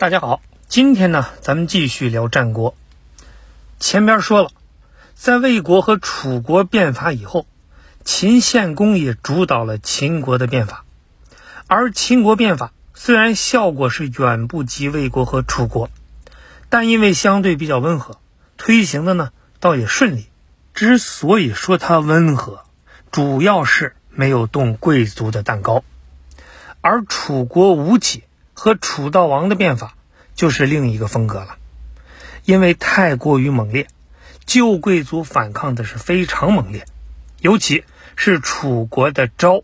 大家好，今天呢，咱们继续聊战国。前边说了，在魏国和楚国变法以后，秦献公也主导了秦国的变法。而秦国变法虽然效果是远不及魏国和楚国，但因为相对比较温和，推行的呢倒也顺利。之所以说它温和，主要是没有动贵族的蛋糕。而楚国吴起。和楚悼王的变法就是另一个风格了，因为太过于猛烈，旧贵族反抗的是非常猛烈，尤其是楚国的昭、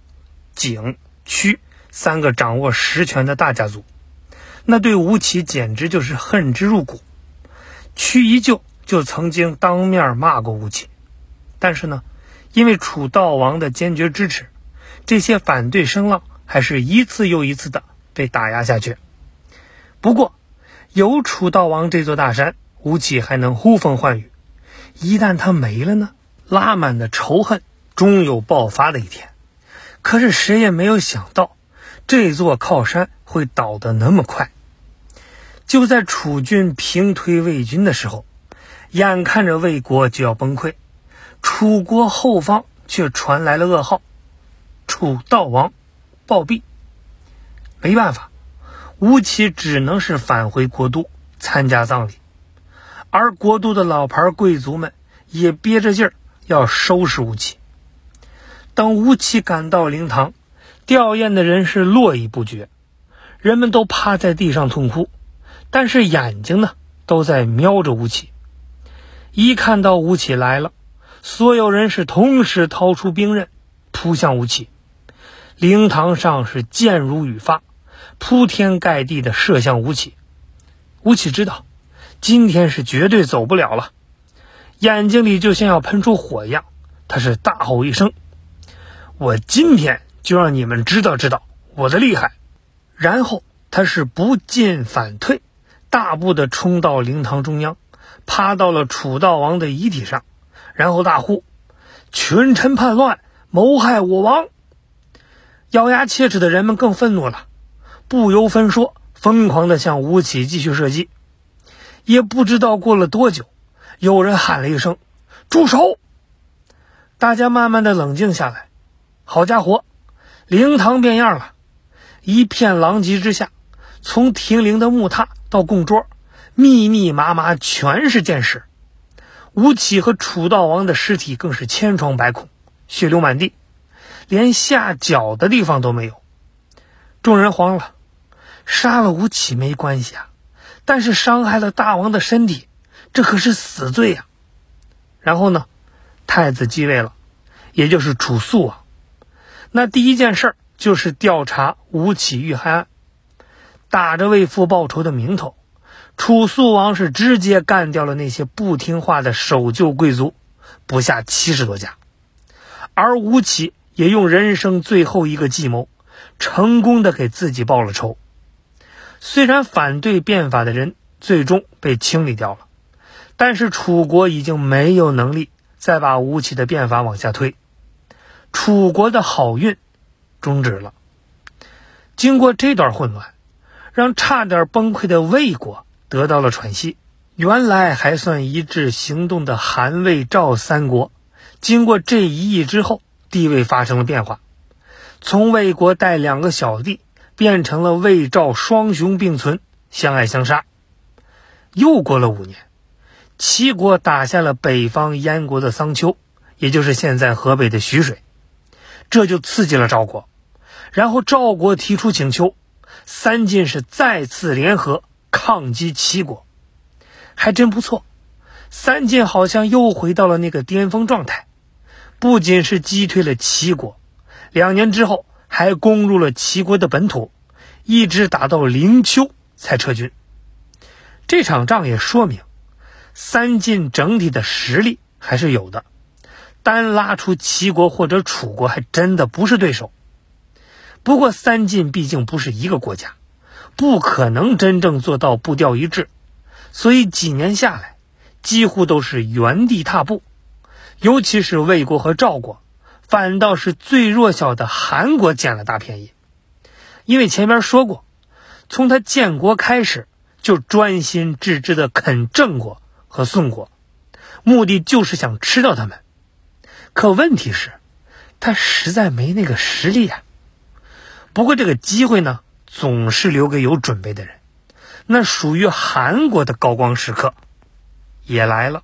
景、屈三个掌握实权的大家族，那对吴起简直就是恨之入骨。屈一旧就曾经当面骂过吴起，但是呢，因为楚悼王的坚决支持，这些反对声浪还是一次又一次的。被打压下去。不过，有楚悼王这座大山，吴起还能呼风唤雨。一旦他没了呢，拉满的仇恨终有爆发的一天。可是谁也没有想到，这座靠山会倒得那么快。就在楚军平推魏军的时候，眼看着魏国就要崩溃，楚国后方却传来了噩耗：楚悼王暴毙。没办法，吴起只能是返回国都参加葬礼，而国都的老牌贵族们也憋着劲儿要收拾吴起。等吴起赶到灵堂，吊唁的人是络绎不绝，人们都趴在地上痛哭，但是眼睛呢都在瞄着吴起。一看到吴起来了，所有人是同时掏出兵刃，扑向吴起。灵堂上是箭如雨发，铺天盖地的射向吴起。吴起知道，今天是绝对走不了了，眼睛里就像要喷出火一样。他是大吼一声：“我今天就让你们知道知道我的厉害！”然后他是不进反退，大步的冲到灵堂中央，趴到了楚悼王的遗体上，然后大呼：“群臣叛乱，谋害我王！”咬牙切齿的人们更愤怒了，不由分说，疯狂地向吴起继续射击。也不知道过了多久，有人喊了一声：“住手！”大家慢慢的冷静下来。好家伙，灵堂变样了，一片狼藉之下，从停灵的木榻到供桌，密密麻麻全是箭矢。吴起和楚悼王的尸体更是千疮百孔，血流满地。连下脚的地方都没有，众人慌了。杀了吴起没关系啊，但是伤害了大王的身体，这可是死罪呀。然后呢，太子继位了，也就是楚肃王。那第一件事就是调查吴起遇害案，打着为父报仇的名头，楚肃王是直接干掉了那些不听话的守旧贵族，不下七十多家，而吴起。也用人生最后一个计谋，成功的给自己报了仇。虽然反对变法的人最终被清理掉了，但是楚国已经没有能力再把吴起的变法往下推，楚国的好运终止了。经过这段混乱，让差点崩溃的魏国得到了喘息。原来还算一致行动的韩魏赵三国，经过这一役之后。地位发生了变化，从魏国带两个小弟，变成了魏赵双雄并存，相爱相杀。又过了五年，齐国打下了北方燕国的桑丘，也就是现在河北的徐水，这就刺激了赵国。然后赵国提出请求，三晋是再次联合抗击齐国，还真不错。三晋好像又回到了那个巅峰状态。不仅是击退了齐国，两年之后还攻入了齐国的本土，一直打到灵丘才撤军。这场仗也说明，三晋整体的实力还是有的，单拉出齐国或者楚国还真的不是对手。不过三晋毕竟不是一个国家，不可能真正做到步调一致，所以几年下来，几乎都是原地踏步。尤其是魏国和赵国，反倒是最弱小的韩国捡了大便宜。因为前面说过，从他建国开始就专心致志的啃郑国和宋国，目的就是想吃掉他们。可问题是，他实在没那个实力啊。不过这个机会呢，总是留给有准备的人。那属于韩国的高光时刻也来了。